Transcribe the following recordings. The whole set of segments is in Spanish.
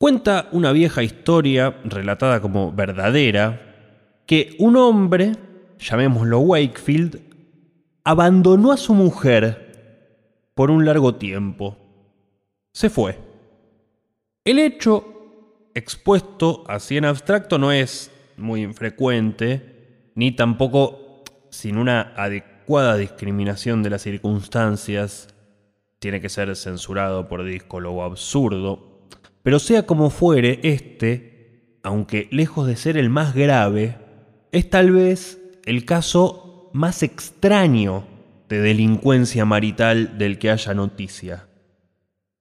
Cuenta una vieja historia, relatada como verdadera, que un hombre, llamémoslo Wakefield, abandonó a su mujer por un largo tiempo. Se fue. El hecho expuesto así en abstracto no es muy infrecuente, ni tampoco sin una adecuada discriminación de las circunstancias. Tiene que ser censurado por discólogo absurdo. Pero sea como fuere, este, aunque lejos de ser el más grave, es tal vez el caso más extraño de delincuencia marital del que haya noticia.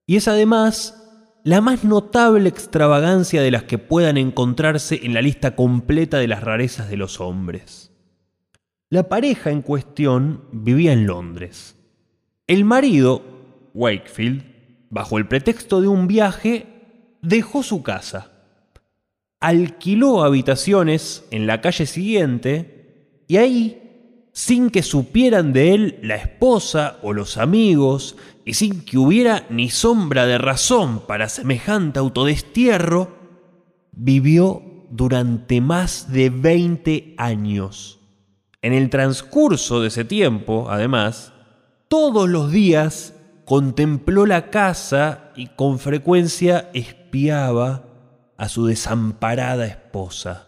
Y es además la más notable extravagancia de las que puedan encontrarse en la lista completa de las rarezas de los hombres. La pareja en cuestión vivía en Londres. El marido, Wakefield, bajo el pretexto de un viaje, dejó su casa. Alquiló habitaciones en la calle siguiente y ahí sin que supieran de él la esposa o los amigos, y sin que hubiera ni sombra de razón para semejante autodestierro, vivió durante más de 20 años. En el transcurso de ese tiempo, además, todos los días contempló la casa y con frecuencia a su desamparada esposa.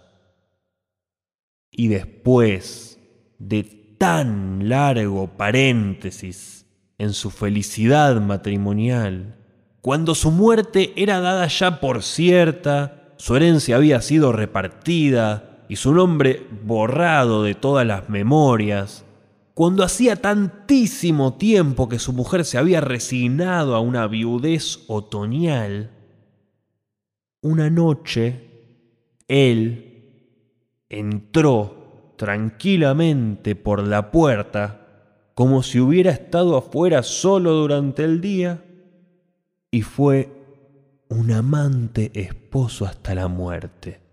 Y después de tan largo paréntesis en su felicidad matrimonial, cuando su muerte era dada ya por cierta, su herencia había sido repartida y su nombre borrado de todas las memorias, cuando hacía tantísimo tiempo que su mujer se había resignado a una viudez otoñal, una noche él entró tranquilamente por la puerta, como si hubiera estado afuera solo durante el día, y fue un amante esposo hasta la muerte.